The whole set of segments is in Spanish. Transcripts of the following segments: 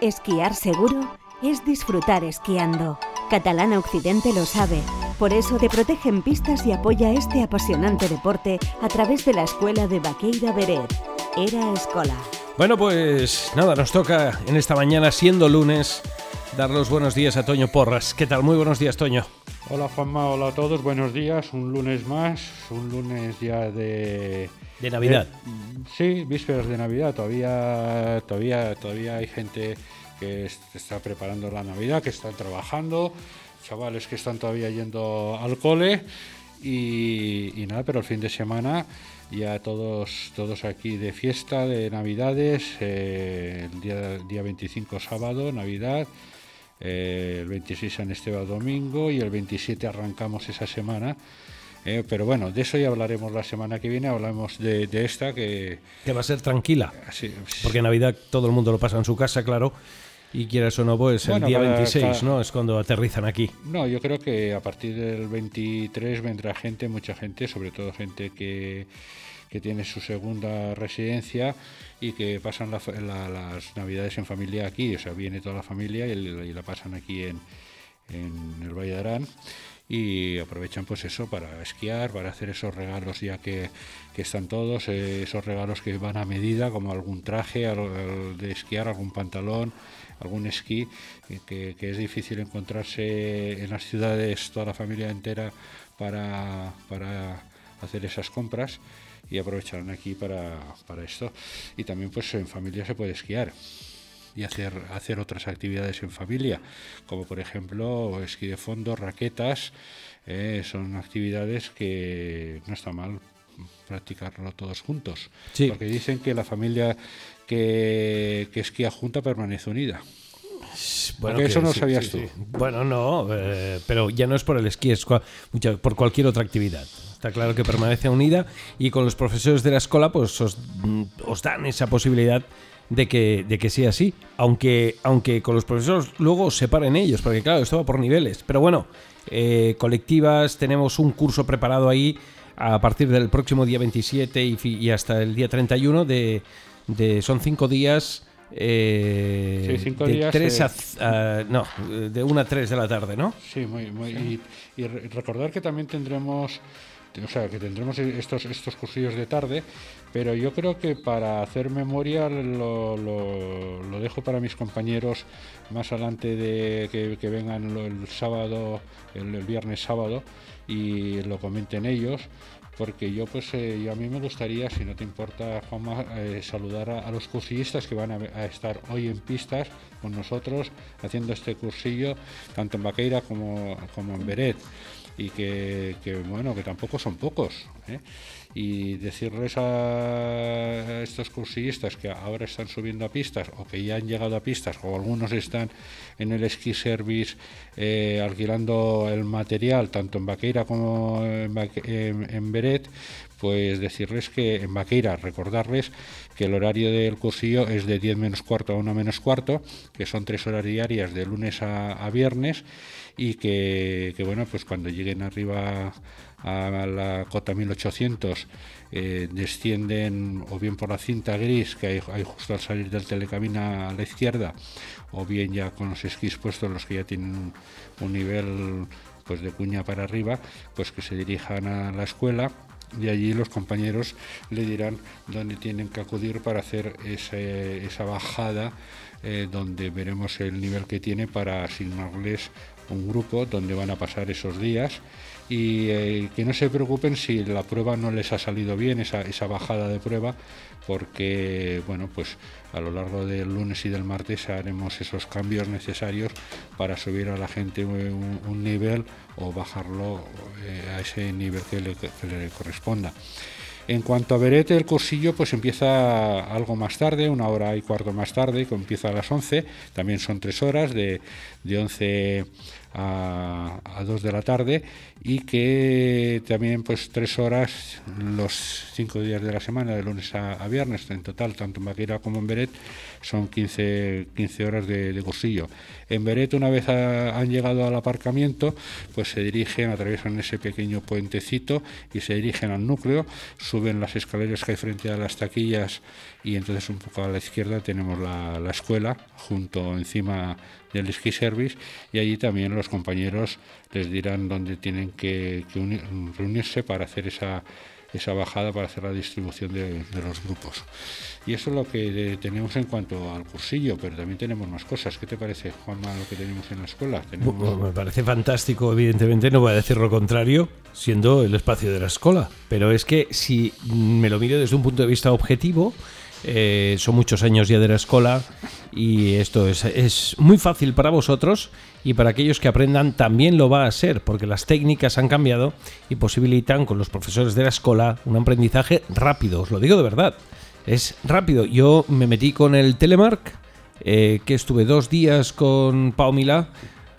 Esquiar seguro es disfrutar esquiando. Catalana Occidente lo sabe. Por eso te protege en pistas y apoya este apasionante deporte a través de la escuela de Baqueira Beret. Era Escola. Bueno, pues nada, nos toca en esta mañana, siendo lunes, dar los buenos días a Toño Porras. ¿Qué tal? Muy buenos días, Toño. Hola Juanma, hola a todos, buenos días. Un lunes más, un lunes ya de... De Navidad. sí, vísperas de Navidad. Todavía, todavía, todavía hay gente que está preparando la Navidad, que están trabajando, chavales que están todavía yendo al cole y, nada, pero el fin de semana ya todos, todos aquí de fiesta, de Navidades, eh, el día, día 25 sábado, Navidad. Eh, el 26 San Esteban domingo y el 27 arrancamos esa semana. Eh, pero bueno, de eso ya hablaremos la semana que viene, hablamos de, esta que... Que va a ser tranquila. porque Navidad todo el mundo lo pasa en su casa, claro. Y quieras o no, pues el día 26, ¿no? Es cuando aterrizan aquí. No, yo creo que a partir del 23 vendrá gente, mucha gente, sobre todo gente que, que tiene su segunda residencia y que pasan las navidades en familia aquí, o sea, viene toda la familia y, la pasan aquí en, en el Valle de Arán y aprovechan pues eso para esquiar, para hacer esos regalos ya que, que están todos, eh, esos regalos que van a medida, como algún traje de esquiar, algún pantalón, algún esquí, que, es difícil encontrarse en las ciudades toda la familia entera para, para hacer esas compras y aprovecharán aquí para, para esto. Y también pues en familia se puede esquiar y hacer, hacer otras actividades en familia, como por ejemplo esquí de fondo, raquetas, eh, son actividades que no está mal practicarlo todos juntos, porque dicen que la familia que, que esquía junta permanece unida. Bueno, eso no sabías tú. Bueno, no, eh, pero ya no es por el esquí, es por cualquier otra actividad. Está claro que permanece unida y con los profesores de la escuela pues os, os dan esa posibilidad de que, de que sea así, aunque, aunque con los profesores luego se separen ellos, porque claro, esto va por niveles. Pero bueno, eh, colectivas, tenemos un curso preparado ahí a partir del próximo día 27 y, hasta el día 31 de, de son cinco días. Eh, cinco de días, tres eh, no, de 1 a 3 de la tarde, ¿no? Sí, muy, muy y, y recordar que también tendremos o sea, que tendremos estos, estos cursillos de tarde, pero yo creo que para hacer memoria lo, lo, dejo para mis compañeros más adelante de que, vengan el sábado, el, viernes sábado, y lo comenten ellos, porque yo pues eh, a mí me gustaría, si no te importa Juanma, eh, saludar a, los cursillistas que van a, estar hoy en pistas con nosotros haciendo este cursillo, tanto en Baqueira como, como en Beret y que, bueno, que tampoco son pocos. ¿eh? Y decirles a estos cursillistas que ahora están subiendo a pistas o que ya han llegado a pistas o algunos están en el ski service eh, alquilando el material tanto en Baqueira como en, Beret, pues decirles que en Baqueira, recordarles que el horario del cursillo es de 10 menos cuarto a 1 menos cuarto, que son tres horas diarias de lunes a viernes y que, bueno, pues cuando lleguen arriba a la cota 1800 eh, descienden o bien por la cinta gris que hay, justo al salir del telecamina a la izquierda o bien ya con los esquís puestos los que ya tienen un, nivel pues de cuña para arriba pues que se dirijan a la escuela y allí los compañeros le dirán dónde tienen que acudir para hacer esa bajada eh, donde veremos el nivel que tiene para asignarles un grupo donde van a pasar esos días y eh, que no se preocupen si la prueba no les ha salido bien, esa, bajada de prueba, porque bueno, pues a lo largo del lunes y del martes haremos esos cambios necesarios para subir a la gente un, nivel o bajarlo eh, a ese nivel que le, corresponda. En cuanto a Berete, el cursillo pues empieza algo más tarde, una hora y cuarto más tarde, que empieza a las 11, también son tres horas, de, de 11 a, a 2 de la tarde y que también pues tres horas los cinco días de la semana, de lunes a, viernes, en total, tanto en Maquira como en Beret, son 15, 15 horas de, cursillo. En Beret, una vez han llegado al aparcamiento, pues se dirigen, atraviesan ese pequeño puentecito y se dirigen al núcleo, suben las escaleras que hay frente a las taquillas y entonces un poco a la izquierda tenemos la, la escuela, junto encima del ski service y allí también los compañeros les dirán dónde tienen que, reunirse para hacer esa, esa bajada, para hacer la distribución de, los grupos. Y eso es lo que tenemos en cuanto al cursillo, pero también tenemos más cosas. ¿Qué te parece, Juanma, lo que tenemos en la escuela? me parece fantástico, evidentemente, no voy a decir lo contrario, siendo el espacio de la escuela. Pero es que si me lo miro desde un punto de vista objetivo, eh, son muchos años ya de la escuela y esto es, es, muy fácil para vosotros y para aquellos que aprendan también lo va a ser porque las técnicas han cambiado y posibilitan con los profesores de la escuela un aprendizaje rápido, os lo digo de verdad, es rápido. Yo me metí con el Telemark, eh, que estuve dos días con Pau Milá,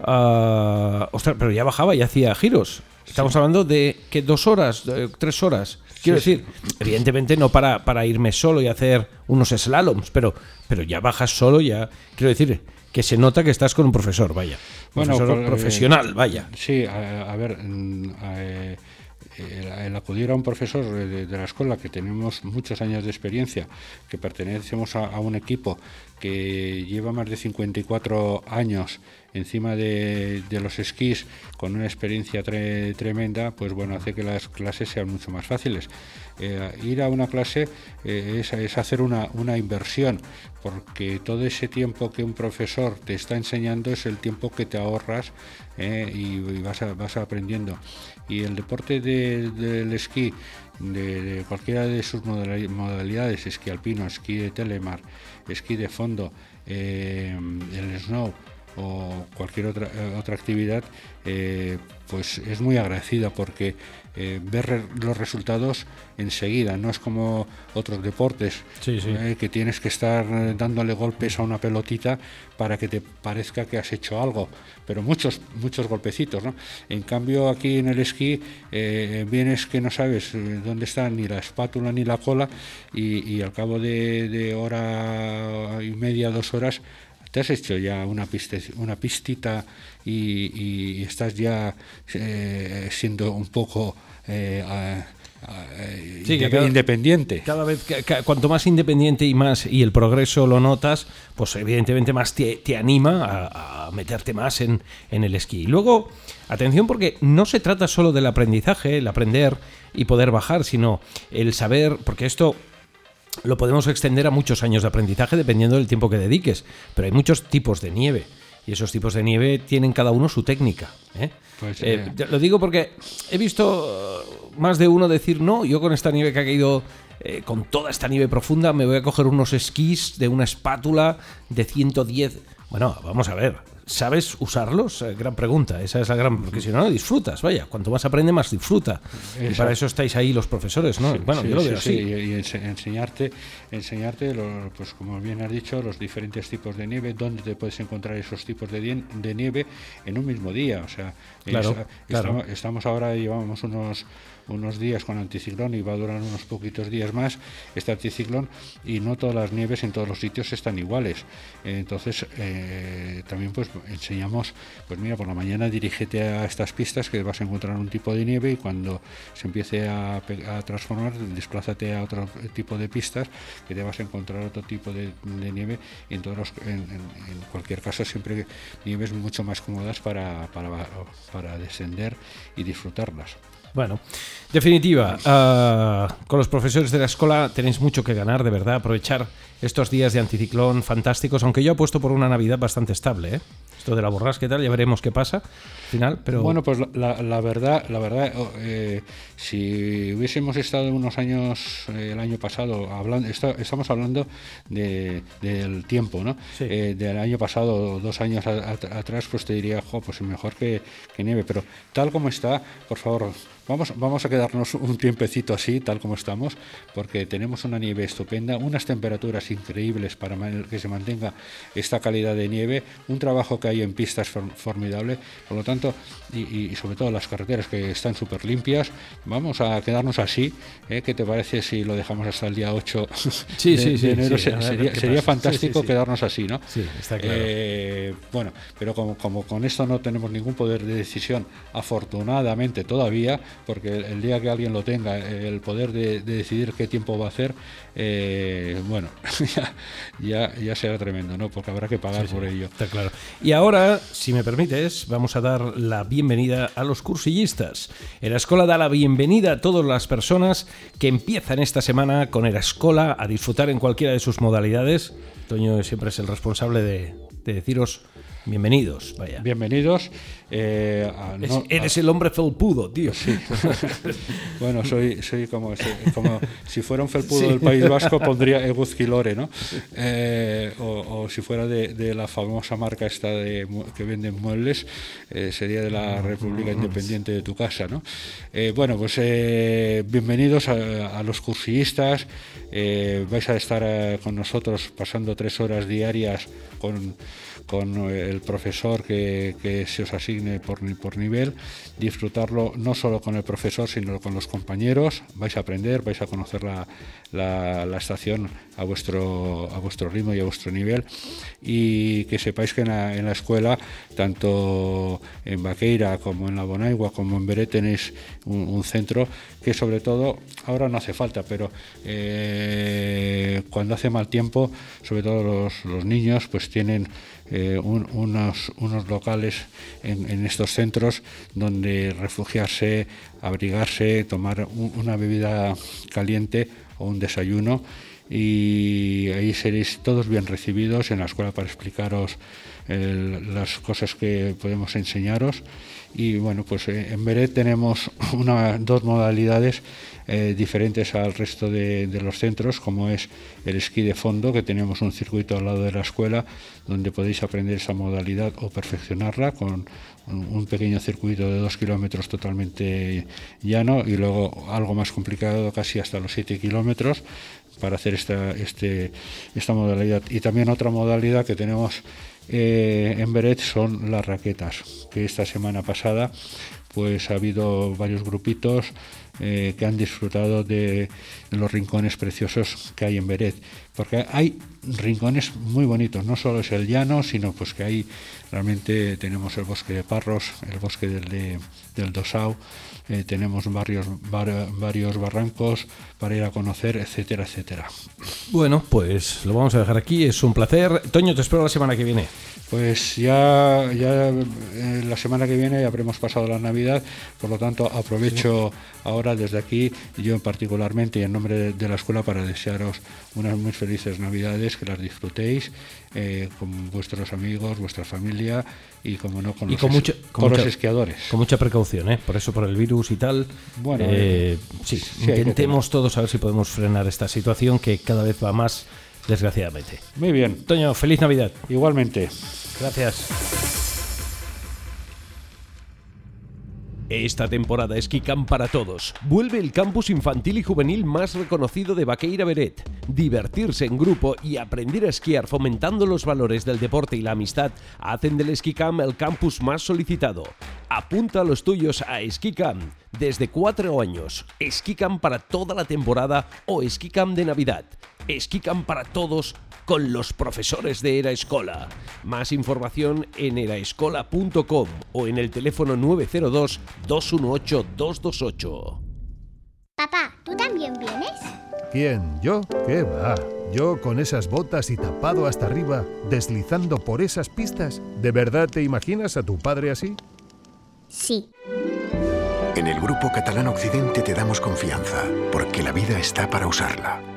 uh, ostras, pero ya bajaba y hacía giros. Estamos hablando de que dos horas, tres horas. Quiero decir, evidentemente no para, para irme solo y hacer unos slaloms, pero, pero ya bajas solo, ya. Quiero decir, que se nota que estás con un profesor, vaya. Bueno, profesor pues, profesional, vaya. Sí, a, ver. Mm, el, acudir a un profesor de, la escuela que tenemos muchos años de experiencia, que pertenecemos a, un equipo que lleva más de 54 años encima de, los esquís con una experiencia tremenda, pues bueno, hace que las clases sean mucho más fáciles. Eh, ir a una clase eh, es, hacer una, una inversión, porque todo ese tiempo que un profesor te está enseñando es el tiempo que te ahorras eh, y, vas, vas aprendiendo. Y el deporte del esquí, de, cualquiera de sus modalidades, esquí alpino, esquí de telemar, esquí de fondo, el snow o cualquier otra, otra actividad, eh, pues es muy agradecida porque eh, ver los resultados enseguida, no es como otros deportes eh, que tienes que estar dándole golpes a una pelotita para que te parezca que has hecho algo, pero muchos, muchos golpecitos. ¿no? En cambio aquí en el esquí vienes que no sabes dónde está ni la espátula ni la cola y, al cabo de, de hora y media, dos horas, te has hecho ya una, una pistita y, estás ya eh, siendo un poco eh, independiente. Cada vez, cuanto más independiente y más y el progreso lo notas, pues evidentemente más te, anima a, meterte más en, en el esquí. luego, atención porque no se trata solo del aprendizaje, el aprender y poder bajar, sino el saber, porque esto lo podemos extender a muchos años de aprendizaje dependiendo del tiempo que dediques, pero hay muchos tipos de nieve y esos tipos de nieve tienen cada uno su técnica. ¿eh? Pues, eh, eh. lo digo porque he visto más de uno decir, no, yo con esta nieve que ha caído, con toda esta nieve profunda, me voy a coger unos esquís de una espátula de 110. Bueno, vamos a ver, ¿Sabes usarlos? Eh, gran pregunta, esa es la gran... Porque si no, disfrutas, vaya, cuanto más aprende, más disfruta. Y para eso estáis ahí los profesores, ¿no? bueno, yo lo veo así. y enseñarte, enseñarte pues como bien has dicho, los diferentes tipos de nieve, dónde te puedes encontrar esos tipos de, de nieve en un mismo día. O sea, estamos ahora, llevamos unos unos días con anticiclón y va a durar unos poquitos días más este anticiclón y no todas las nieves en todos los sitios están iguales. entonces eh, también pues enseñamos, pues mira, por la mañana dirígete a estas pistas que vas a encontrar un tipo de nieve y cuando se empiece a, transformar, desplázate a otro tipo de pistas que te vas a encontrar otro tipo de, nieve y en, todos en, cualquier caso siempre nieves mucho más cómodas para, para, para descender y disfrutarlas. Bueno, definitiva, uh, con los profesores de la escuela tenéis mucho que ganar, de verdad, aprovechar estos días de anticiclón fantásticos, aunque yo apuesto por una Navidad bastante estable, ¿eh? Esto de la borrasca y tal, ya veremos qué pasa al final, pero... Bueno, pues la, la verdad, la verdad oh, eh, si hubiésemos estado unos años, eh, el año pasado, hablando, estamos hablando de, del tiempo, ¿no? Eh, del año pasado, dos años atrás, pues te diría, jo, pues mejor que, que nieve, pero tal como está, por favor, vamos, vamos a quedarnos un tiempecito así, tal como estamos, porque tenemos una nieve estupenda, unas temperaturas increíbles para que se mantenga esta calidad de nieve, un trabajo que hay en pistas formidable, por lo tanto, y, sobre todo las carreteras que están súper limpias, vamos a quedarnos así. ¿eh? ¿Qué te parece si lo dejamos hasta el día 8 de, enero? sería, fantástico quedarnos así, ¿no? Sí, está claro. Eh, bueno, pero como, como con esto no tenemos ningún poder de decisión, afortunadamente todavía, porque el, día que alguien lo tenga, el poder de, decidir qué tiempo va a hacer, eh, bueno, ya, ya, será tremendo, ¿no? Porque habrá que pagar por ello. Está claro. Y ahora, si me permites, vamos a dar la bienvenida a los cursillistas. En la escuela da la bienvenida a todas las personas que empiezan esta semana con la escuela a disfrutar en cualquiera de sus modalidades. Toño siempre es el responsable de, de deciros Bienvenidos, vaya. Bienvenidos. Eh, eres el hombre felpudo, tío. Sí. bueno, soy, soy como, como, si fuera un felpudo del País Vasco, pondría Eguzquilore, ¿no? Eh, o, si fuera de, la famosa marca esta de, que venden muebles, eh, sería de la República Independiente de tu casa, ¿no? bueno, pues bienvenidos a, a, los cursillistas. vais a estar con nosotros pasando tres horas diarias con con el profesor que, se os asigne por, por nivel, disfrutarlo no solo con el profesor, sino con los compañeros, vais a aprender, vais a conocer la, la, estación a vuestro, a vuestro ritmo y a vuestro nivel. Y que sepáis que en la, escuela, tanto en Baqueira como en la Bonaigua como en Beret tenéis un, centro que sobre todo, ahora no hace falta, pero eh, cuando hace mal tiempo, sobre todo los, los niños, pues tienen eh, unos, unos, locales en, estos centros donde refugiarse, abrigarse, tomar una bebida caliente o un desayuno y ahí seréis todos bien recibidos en la escuela para explicaros las cosas que podemos enseñaros. Y bueno pues eh, en Beret tenemos dos modalidades eh, diferentes al resto de, los centros, como es el esquí de fondo, que tenemos un circuito al lado de la escuela donde podéis aprender esa modalidad o perfeccionarla con un pequeño circuito de dos kilómetros totalmente llano y luego algo más complicado, casi hasta los siete kilómetros, para hacer esta, este, esta modalidad. Y también otra modalidad que tenemos eh, en Beret son las raquetas, que esta semana pasada pues ha habido varios grupitos eh, que han disfrutado de los rincones preciosos que hay en Beret, porque hay rincones muy bonitos, no solo es el llano, sino pues que ahí realmente tenemos el bosque de Parros, el bosque del, del Dosau, eh, tenemos varios, varios barrancos para ir a conocer, etcétera, etcétera. Bueno, pues lo vamos a dejar aquí, es un placer. Toño, te espero la semana que viene. Pues ya, ya eh, la semana que viene ya habremos pasado la Navidad, por lo tanto aprovecho ahora desde aquí, yo particularmente y en nombre de, la escuela, para desearos unas muy felices Navidades, que las disfrutéis eh, con vuestros amigos, vuestra familia y como no con, los, esquiadores. Con mucha precaución, ¿eh? por eso por el virus y tal. Bueno, eh, sí, intentemos todos a ver si podemos frenar esta situación que cada vez va más desgraciadamente. Muy bien. Toño, feliz Navidad. Igualmente. Gracias. Esta temporada Esquicam para todos. Vuelve el campus infantil y juvenil más reconocido de Baqueira Beret. Divertirse en grupo y aprender a esquiar fomentando los valores del deporte y la amistad hacen del Esquicam el campus más solicitado. Apunta a los tuyos a Esquicam desde cuatro años. Esquicam para toda la temporada o Esquicam de Navidad. Esquicam para todos con los profesores de Era Escola. Más información en eraescola.com o en el teléfono 902 218 228. Papá, ¿tú también vienes? ¿Quién? ¿Yo? ¿Qué va? ¿Yo con esas botas y tapado hasta arriba, deslizando por esas pistas? ¿De verdad te imaginas a tu padre así? Sí. En el Grupo Catalán Occidente te damos confianza, porque la vida está para usarla